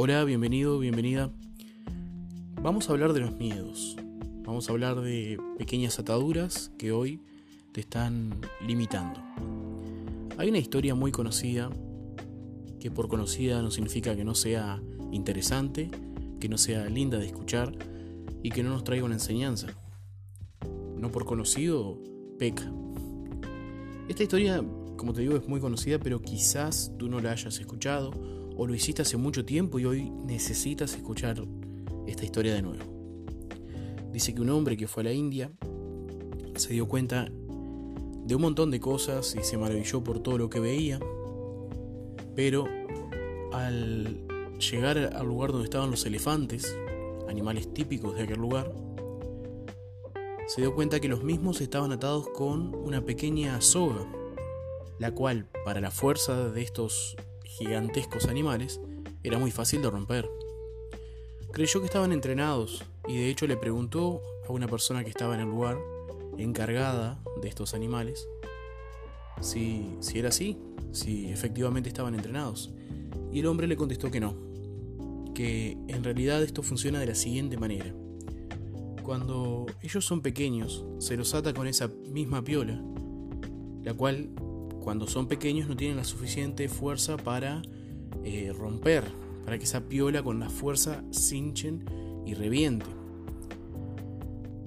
Hola, bienvenido, bienvenida. Vamos a hablar de los miedos. Vamos a hablar de pequeñas ataduras que hoy te están limitando. Hay una historia muy conocida, que por conocida no significa que no sea interesante, que no sea linda de escuchar y que no nos traiga una enseñanza. No por conocido, peca. Esta historia, como te digo, es muy conocida, pero quizás tú no la hayas escuchado o lo hiciste hace mucho tiempo y hoy necesitas escuchar esta historia de nuevo. Dice que un hombre que fue a la India se dio cuenta de un montón de cosas y se maravilló por todo lo que veía, pero al llegar al lugar donde estaban los elefantes, animales típicos de aquel lugar, se dio cuenta que los mismos estaban atados con una pequeña soga, la cual para la fuerza de estos gigantescos animales era muy fácil de romper. Creyó que estaban entrenados y de hecho le preguntó a una persona que estaba en el lugar, encargada de estos animales, si, si era así, si efectivamente estaban entrenados. Y el hombre le contestó que no, que en realidad esto funciona de la siguiente manera. Cuando ellos son pequeños, se los ata con esa misma piola, la cual cuando son pequeños no tienen la suficiente fuerza para eh, romper, para que esa piola con la fuerza cinchen y reviente.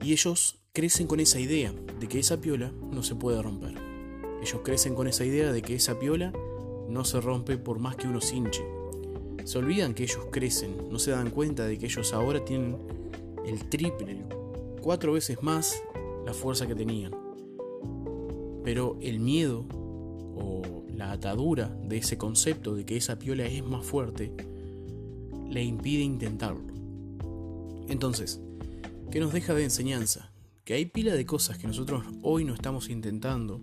Y ellos crecen con esa idea de que esa piola no se puede romper. Ellos crecen con esa idea de que esa piola no se rompe por más que uno cinche. Se olvidan que ellos crecen, no se dan cuenta de que ellos ahora tienen el triple, cuatro veces más la fuerza que tenían. Pero el miedo o la atadura de ese concepto de que esa piola es más fuerte le impide intentarlo. Entonces, ¿qué nos deja de enseñanza? Que hay pila de cosas que nosotros hoy no estamos intentando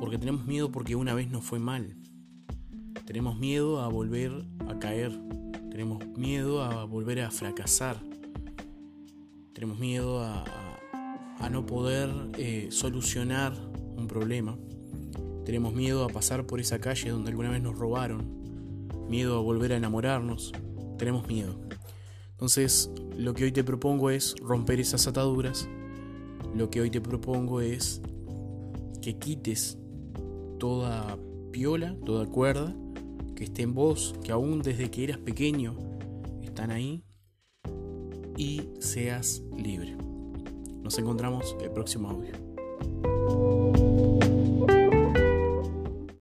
porque tenemos miedo porque una vez nos fue mal. Tenemos miedo a volver a caer. Tenemos miedo a volver a fracasar. Tenemos miedo a, no poder eh, solucionar un problema. Tenemos miedo a pasar por esa calle donde alguna vez nos robaron, miedo a volver a enamorarnos, tenemos miedo. Entonces, lo que hoy te propongo es romper esas ataduras, lo que hoy te propongo es que quites toda piola, toda cuerda que esté en vos, que aún desde que eras pequeño están ahí, y seas libre. Nos encontramos el próximo audio.